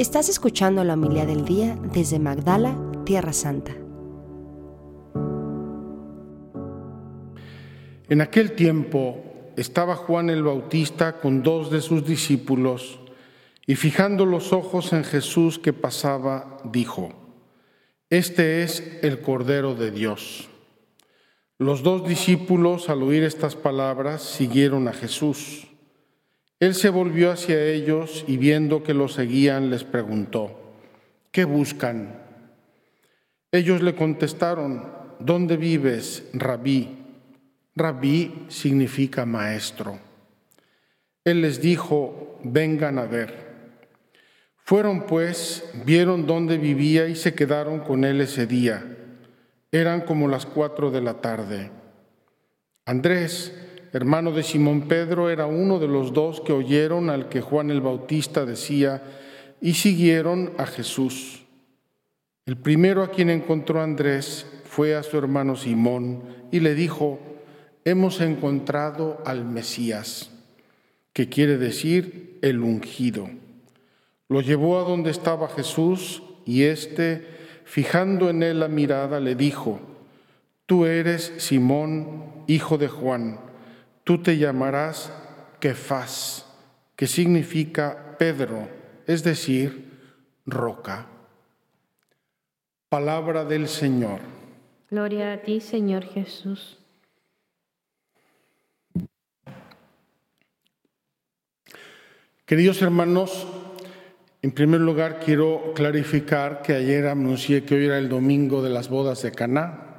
Estás escuchando la humildad del día desde Magdala, Tierra Santa. En aquel tiempo estaba Juan el Bautista con dos de sus discípulos y fijando los ojos en Jesús que pasaba, dijo, Este es el Cordero de Dios. Los dos discípulos, al oír estas palabras, siguieron a Jesús. Él se volvió hacia ellos y viendo que lo seguían, les preguntó, ¿qué buscan? Ellos le contestaron, ¿dónde vives, rabí? Rabí significa maestro. Él les dijo, vengan a ver. Fueron pues, vieron dónde vivía y se quedaron con él ese día. Eran como las cuatro de la tarde. Andrés, hermano de Simón Pedro, era uno de los dos que oyeron al que Juan el Bautista decía y siguieron a Jesús. El primero a quien encontró Andrés fue a su hermano Simón y le dijo, hemos encontrado al Mesías, que quiere decir el ungido. Lo llevó a donde estaba Jesús y éste, fijando en él la mirada, le dijo, Tú eres Simón, hijo de Juan, tú te llamarás Kefas, que significa Pedro, es decir, roca. Palabra del Señor. Gloria a ti, Señor Jesús. Queridos hermanos, en primer lugar quiero clarificar que ayer anuncié que hoy era el domingo de las bodas de Caná.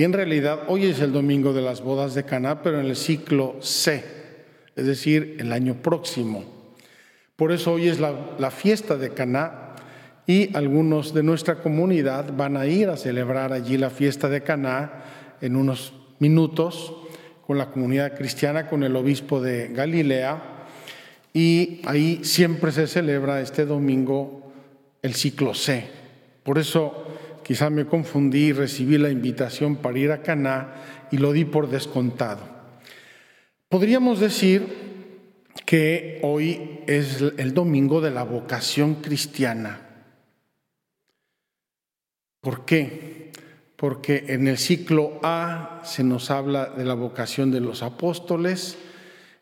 Y en realidad hoy es el domingo de las bodas de Caná, pero en el ciclo C, es decir, el año próximo. Por eso hoy es la, la fiesta de Caná y algunos de nuestra comunidad van a ir a celebrar allí la fiesta de Caná en unos minutos con la comunidad cristiana, con el obispo de Galilea y ahí siempre se celebra este domingo el ciclo C. Por eso quizá me confundí y recibí la invitación para ir a Caná y lo di por descontado. Podríamos decir que hoy es el domingo de la vocación cristiana. ¿Por qué? Porque en el ciclo A se nos habla de la vocación de los apóstoles,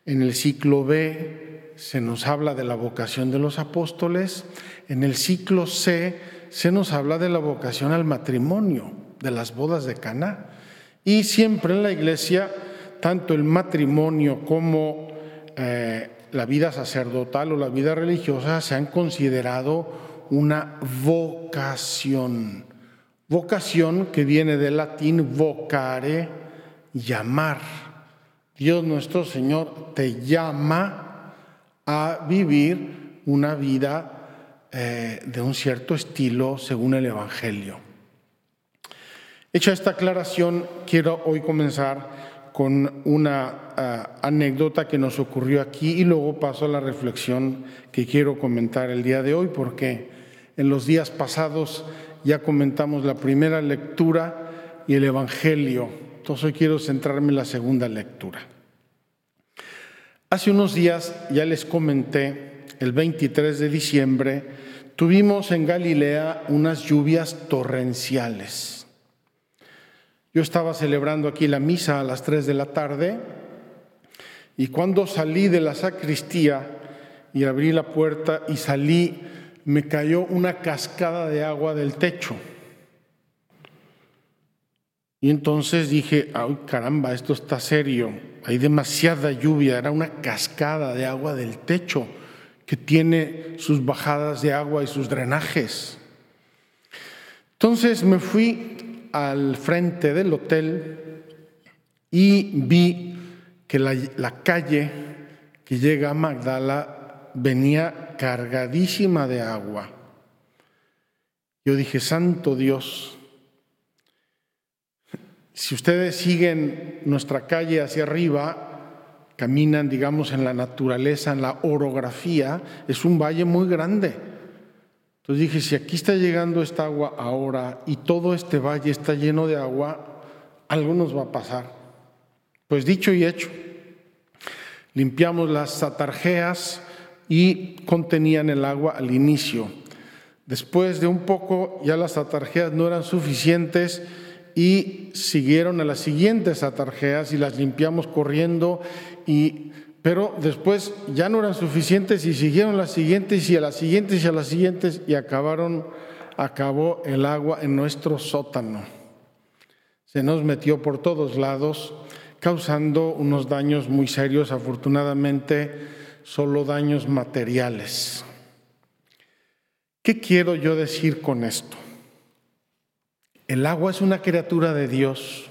en el ciclo B se nos habla de la vocación de los apóstoles, en el ciclo C se nos habla de la vocación al matrimonio, de las bodas de Caná. Y siempre en la iglesia, tanto el matrimonio como eh, la vida sacerdotal o la vida religiosa se han considerado una vocación. Vocación que viene del latín vocare, llamar. Dios nuestro Señor te llama a vivir una vida eh, de un cierto estilo según el Evangelio. Hecha esta aclaración, quiero hoy comenzar con una eh, anécdota que nos ocurrió aquí y luego paso a la reflexión que quiero comentar el día de hoy, porque en los días pasados ya comentamos la primera lectura y el Evangelio. Entonces hoy quiero centrarme en la segunda lectura. Hace unos días, ya les comenté, el 23 de diciembre, tuvimos en Galilea unas lluvias torrenciales. Yo estaba celebrando aquí la misa a las 3 de la tarde y cuando salí de la sacristía y abrí la puerta y salí, me cayó una cascada de agua del techo. Y entonces dije, ay caramba, esto está serio, hay demasiada lluvia, era una cascada de agua del techo que tiene sus bajadas de agua y sus drenajes. Entonces me fui al frente del hotel y vi que la, calle que llega a Magdala venía cargadísima de agua. Yo dije, Santo Dios, si ustedes siguen nuestra calle hacia arriba, caminan, digamos, en la naturaleza, en la orografía, es un valle muy grande. Entonces dije, si aquí está llegando esta agua ahora y todo este valle está lleno de agua, algo nos va a pasar. Pues dicho y hecho, limpiamos las atarjeas y contenían el agua al inicio. Después de un poco ya las atarjeas no eran suficientes y siguieron a las siguientes atarjeas y las limpiamos corriendo y pero después ya no eran suficientes y siguieron las siguientes y a las siguientes y a las siguientes y acabaron acabó el agua en nuestro sótano. Se nos metió por todos lados, causando unos daños muy serios, afortunadamente solo daños materiales. ¿Qué quiero yo decir con esto? El agua es una criatura de Dios.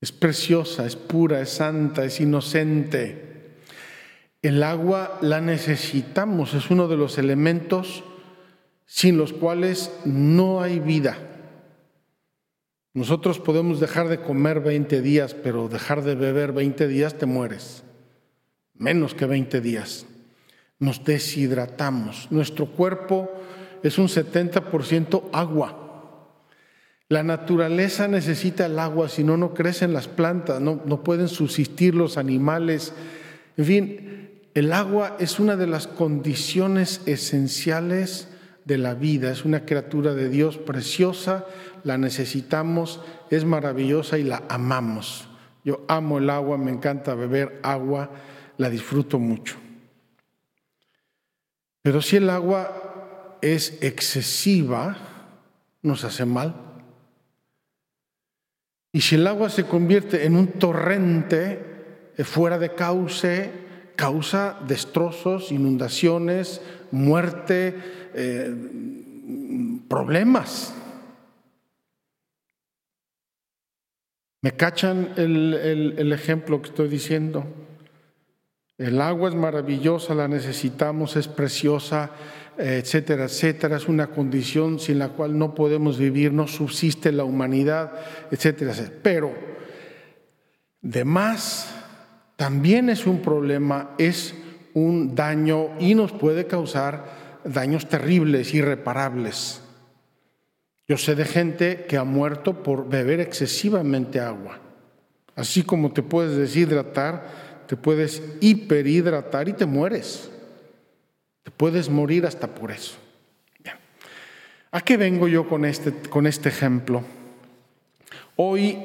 Es preciosa, es pura, es santa, es inocente. El agua la necesitamos, es uno de los elementos sin los cuales no hay vida. Nosotros podemos dejar de comer 20 días, pero dejar de beber 20 días te mueres. Menos que 20 días. Nos deshidratamos. Nuestro cuerpo es un 70% agua. La naturaleza necesita el agua, si no, no crecen las plantas, no, no pueden subsistir los animales. En fin, el agua es una de las condiciones esenciales de la vida, es una criatura de Dios preciosa, la necesitamos, es maravillosa y la amamos. Yo amo el agua, me encanta beber agua, la disfruto mucho. Pero si el agua es excesiva, nos hace mal. Y si el agua se convierte en un torrente eh, fuera de cauce, causa destrozos, inundaciones, muerte, eh, problemas. ¿Me cachan el ejemplo que estoy diciendo? El agua es maravillosa, la necesitamos, es preciosa, etcétera, etcétera, es una condición sin la cual no podemos vivir, no subsiste la humanidad, etcétera, etcétera. Pero, de más, también es un problema, es un daño y nos puede causar daños terribles, irreparables. Yo sé de gente que ha muerto por beber excesivamente agua. Así como te puedes deshidratar, te puedes hiperhidratar y te mueres. Puedes morir hasta por eso. ¿A qué vengo yo con este, con este ejemplo? Hoy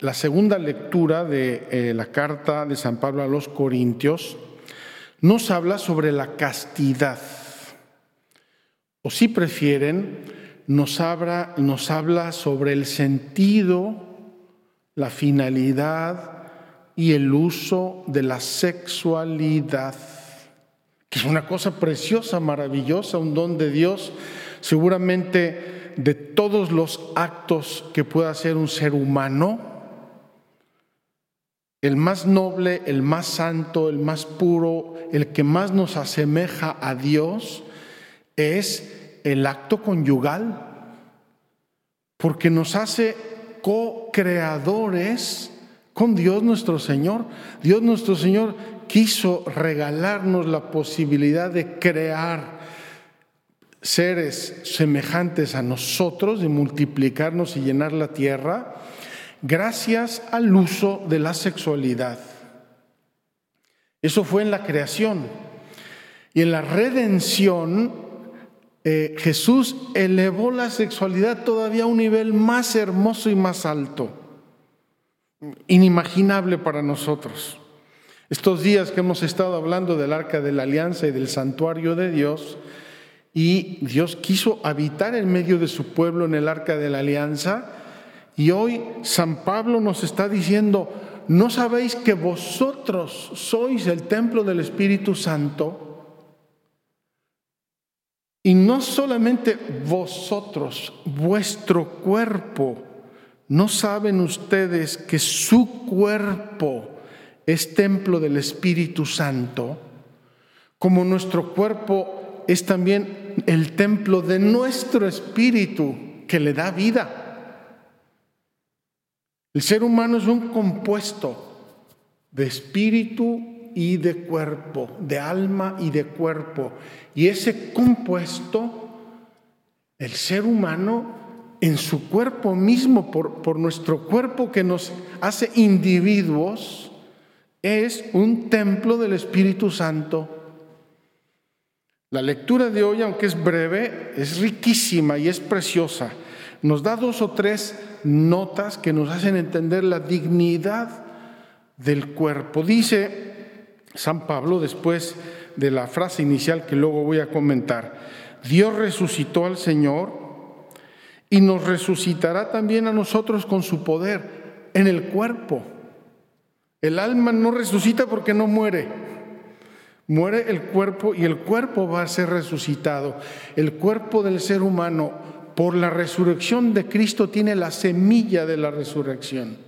la segunda lectura de eh, la carta de San Pablo a los Corintios nos habla sobre la castidad. O si prefieren, nos habla sobre el sentido, la finalidad y el uso de la sexualidad que es una cosa preciosa, maravillosa, un don de Dios, seguramente de todos los actos que pueda hacer un ser humano, el más noble, el más santo, el más puro, el que más nos asemeja a Dios, es el acto conyugal, porque nos hace co-creadores con Dios nuestro Señor. Dios nuestro Señor quiso regalarnos la posibilidad de crear seres semejantes a nosotros, de multiplicarnos y llenar la tierra, gracias al uso de la sexualidad. Eso fue en la creación. Y en la redención, eh, Jesús elevó la sexualidad todavía a un nivel más hermoso y más alto, inimaginable para nosotros. Estos días que hemos estado hablando del arca de la alianza y del santuario de Dios, y Dios quiso habitar en medio de su pueblo en el arca de la alianza, y hoy San Pablo nos está diciendo, ¿no sabéis que vosotros sois el templo del Espíritu Santo? Y no solamente vosotros, vuestro cuerpo, ¿no saben ustedes que su cuerpo es templo del Espíritu Santo, como nuestro cuerpo es también el templo de nuestro espíritu que le da vida. El ser humano es un compuesto de espíritu y de cuerpo, de alma y de cuerpo. Y ese compuesto, el ser humano, en su cuerpo mismo, por, por nuestro cuerpo que nos hace individuos, es un templo del Espíritu Santo. La lectura de hoy, aunque es breve, es riquísima y es preciosa. Nos da dos o tres notas que nos hacen entender la dignidad del cuerpo. Dice San Pablo, después de la frase inicial que luego voy a comentar, Dios resucitó al Señor y nos resucitará también a nosotros con su poder en el cuerpo. El alma no resucita porque no muere. Muere el cuerpo y el cuerpo va a ser resucitado. El cuerpo del ser humano por la resurrección de Cristo tiene la semilla de la resurrección.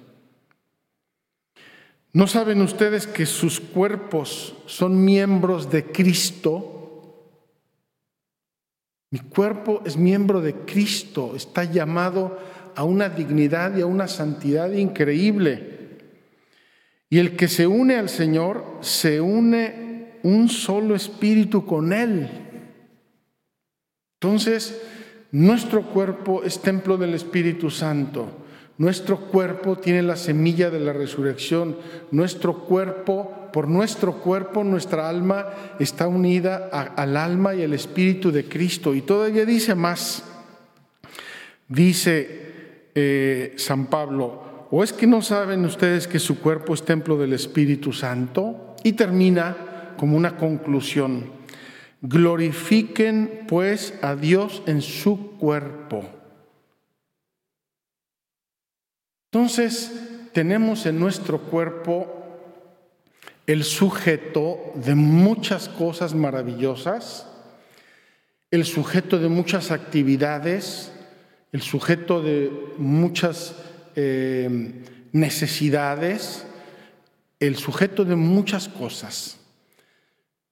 ¿No saben ustedes que sus cuerpos son miembros de Cristo? Mi cuerpo es miembro de Cristo, está llamado a una dignidad y a una santidad increíble. Y el que se une al Señor, se une un solo espíritu con Él. Entonces, nuestro cuerpo es templo del Espíritu Santo. Nuestro cuerpo tiene la semilla de la resurrección. Nuestro cuerpo, por nuestro cuerpo, nuestra alma está unida al alma y al espíritu de Cristo. Y todavía dice más. Dice eh, San Pablo, ¿o es que no saben ustedes que su cuerpo es templo del Espíritu Santo? Y termina como una conclusión. Glorifiquen pues a Dios en su cuerpo. Entonces, tenemos en nuestro cuerpo el sujeto de muchas cosas maravillosas, el sujeto de muchas actividades, el sujeto de muchas eh, necesidades, el sujeto de muchas cosas.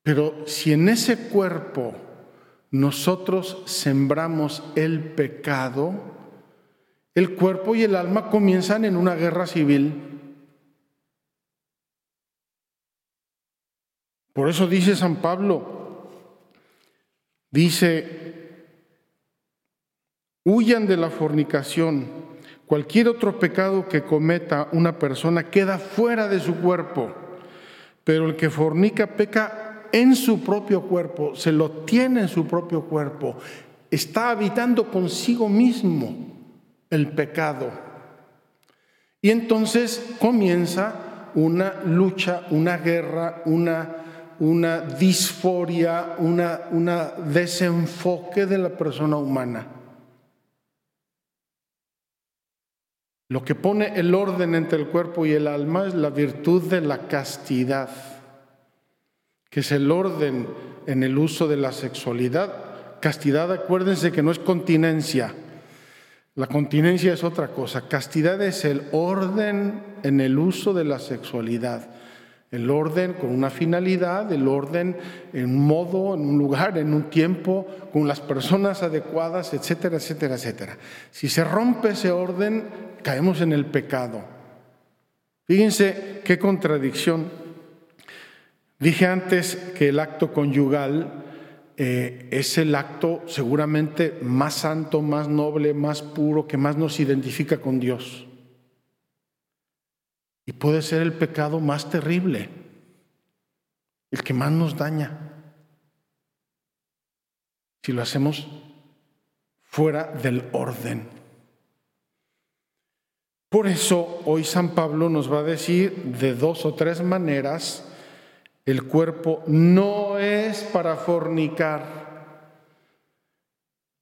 Pero si en ese cuerpo nosotros sembramos el pecado, el cuerpo y el alma comienzan en una guerra civil. Por eso dice San Pablo, dice, huyan de la fornicación. Cualquier otro pecado que cometa una persona queda fuera de su cuerpo, pero el que fornica peca en su propio cuerpo, se lo tiene en su propio cuerpo, está habitando consigo mismo el pecado. Y entonces comienza una lucha, una guerra, una, una disforia, una, una desenfoque de la persona humana. Lo que pone el orden entre el cuerpo y el alma es la virtud de la castidad, que es el orden en el uso de la sexualidad. Castidad, acuérdense que no es continencia, la continencia es otra cosa. Castidad es el orden en el uso de la sexualidad. El orden con una finalidad, el orden en un modo, en un lugar, en un tiempo, con las personas adecuadas, etcétera, etcétera, etcétera. Si se rompe ese orden, caemos en el pecado. Fíjense qué contradicción. Dije antes que el acto conyugal eh, es el acto seguramente más santo, más noble, más puro, que más nos identifica con Dios. Y puede ser el pecado más terrible, el que más nos daña, si lo hacemos fuera del orden. Por eso hoy San Pablo nos va a decir de dos o tres maneras el cuerpo no es para fornicar.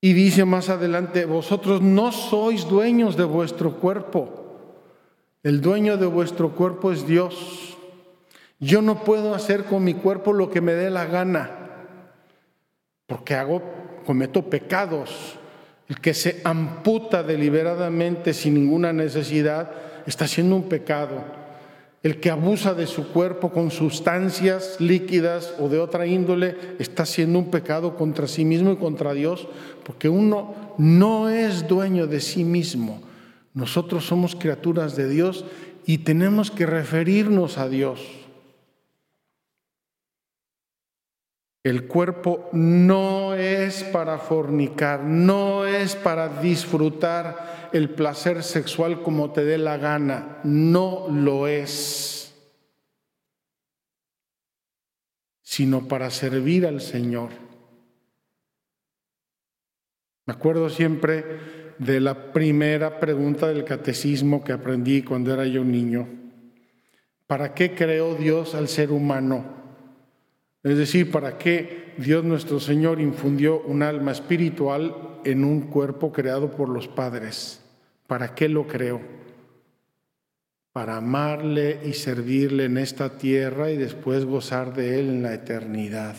Y dice más adelante, vosotros no sois dueños de vuestro cuerpo. El dueño de vuestro cuerpo es Dios. Yo no puedo hacer con mi cuerpo lo que me dé la gana, porque hago, cometo pecados. El que se amputa deliberadamente sin ninguna necesidad está haciendo un pecado. El que abusa de su cuerpo con sustancias líquidas o de otra índole está haciendo un pecado contra sí mismo y contra Dios, porque uno no es dueño de sí mismo. Nosotros somos criaturas de Dios y tenemos que referirnos a Dios. El cuerpo no es para fornicar, no es para disfrutar el placer sexual como te dé la gana, no lo es, sino para servir al Señor. Me acuerdo siempre de la primera pregunta del catecismo que aprendí cuando era yo niño. ¿Para qué creó Dios al ser humano? Es decir, ¿para qué Dios nuestro Señor infundió un alma espiritual en un cuerpo creado por los padres? ¿Para qué lo creó? Para amarle y servirle en esta tierra y después gozar de Él en la eternidad.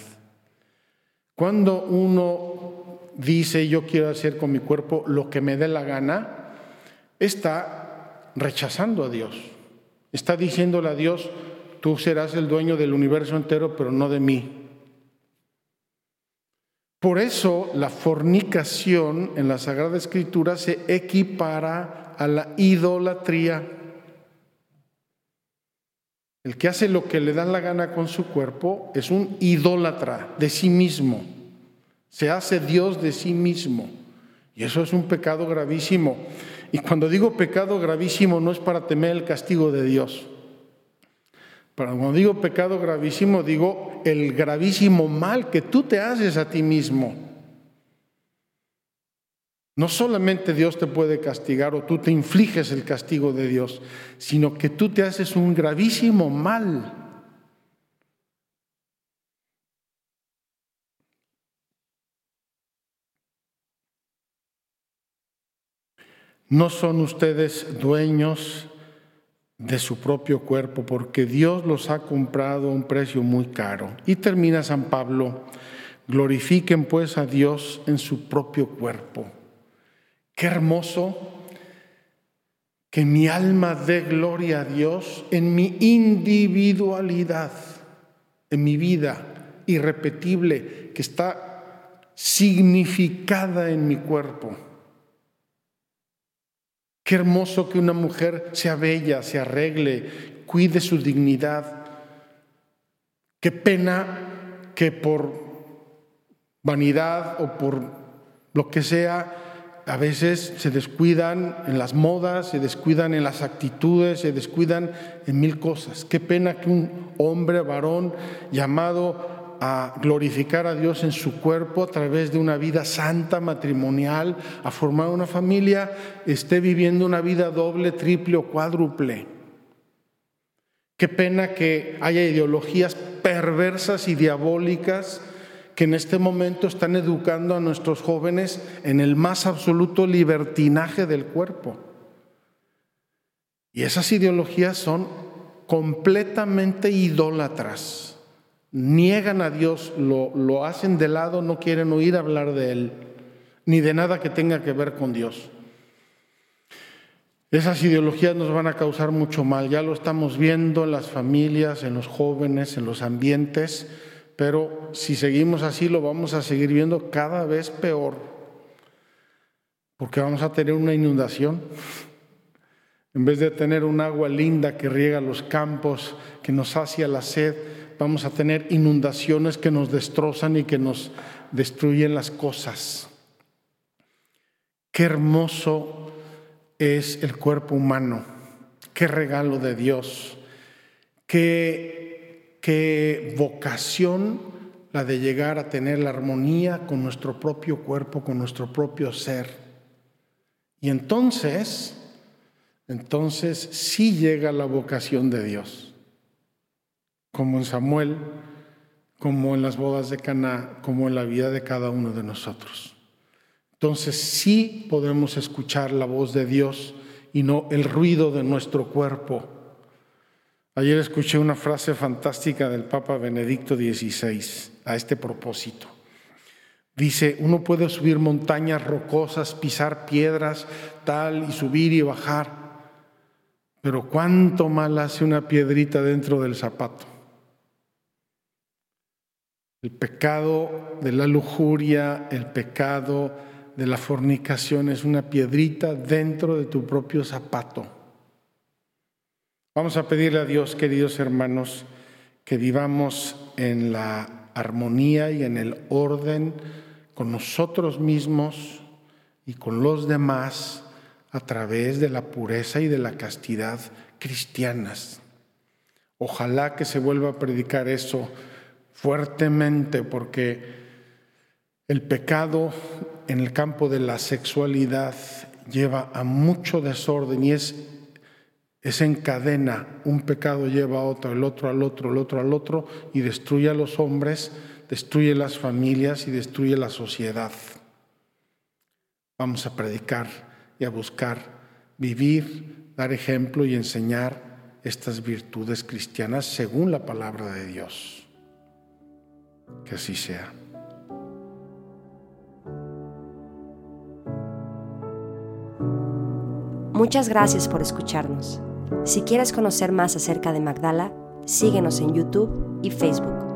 Cuando uno dice yo quiero hacer con mi cuerpo lo que me dé la gana, está rechazando a Dios. Está diciéndole a Dios, tú serás el dueño del universo entero, pero no de mí. Por eso la fornicación en la Sagrada Escritura se equipara a la idolatría. El que hace lo que le da la gana con su cuerpo es un idólatra de sí mismo. Se hace Dios de sí mismo. Y eso es un pecado gravísimo. Y cuando digo pecado gravísimo no es para temer el castigo de Dios. Pero cuando digo pecado gravísimo digo el gravísimo mal que tú te haces a ti mismo. No solamente Dios te puede castigar o tú te infliges el castigo de Dios, sino que tú te haces un gravísimo mal. No son ustedes dueños de su propio cuerpo, porque Dios los ha comprado a un precio muy caro. Y termina San Pablo, glorifiquen pues a Dios en su propio cuerpo. Qué hermoso que mi alma dé gloria a Dios en mi individualidad, en mi vida irrepetible, que está significada en mi cuerpo. Qué hermoso que una mujer sea bella, se arregle, cuide su dignidad. Qué pena que por vanidad o por lo que sea, a veces se descuidan en las modas, se descuidan en las actitudes, se descuidan en mil cosas. Qué pena que un hombre, varón, llamado a glorificar a Dios en su cuerpo a través de una vida santa matrimonial, a formar una familia, esté viviendo una vida doble, triple o cuádruple. Qué pena que haya ideologías perversas y diabólicas que en este momento están educando a nuestros jóvenes en el más absoluto libertinaje del cuerpo. Y esas ideologías son completamente idólatras niegan a Dios, lo, lo hacen de lado, no quieren oír hablar de Él, ni de nada que tenga que ver con Dios. Esas ideologías nos van a causar mucho mal, ya lo estamos viendo en las familias, en los jóvenes, en los ambientes, pero si seguimos así lo vamos a seguir viendo cada vez peor, porque vamos a tener una inundación. En vez de tener un agua linda que riega los campos, que nos sacia la sed, vamos a tener inundaciones que nos destrozan y que nos destruyen las cosas. Qué hermoso es el cuerpo humano, qué regalo de Dios, qué, qué vocación la de llegar a tener la armonía con nuestro propio cuerpo, con nuestro propio ser. Y entonces, entonces sí llega la vocación de Dios como en Samuel, como en las bodas de Caná, como en la vida de cada uno de nosotros. Entonces sí podemos escuchar la voz de Dios y no el ruido de nuestro cuerpo. Ayer escuché una frase fantástica del Papa Benedicto XVI a este propósito. Dice, uno puede subir montañas rocosas, pisar piedras, tal, y subir y bajar, pero cuánto mal hace una piedrita dentro del zapato. El pecado de la lujuria, el pecado de la fornicación es una piedrita dentro de tu propio zapato. Vamos a pedirle a Dios, queridos hermanos, que vivamos en la armonía y en el orden con nosotros mismos y con los demás a través de la pureza y de la castidad cristianas. Ojalá que se vuelva a predicar eso fuertemente porque el pecado en el campo de la sexualidad lleva a mucho desorden y es, es en cadena. Un pecado lleva a otro, el otro al otro, el otro al otro y destruye a los hombres, destruye las familias y destruye la sociedad. Vamos a predicar y a buscar vivir, dar ejemplo y enseñar estas virtudes cristianas según la palabra de Dios. Que así sea. Muchas gracias por escucharnos. Si quieres conocer más acerca de Magdala, síguenos en YouTube y Facebook.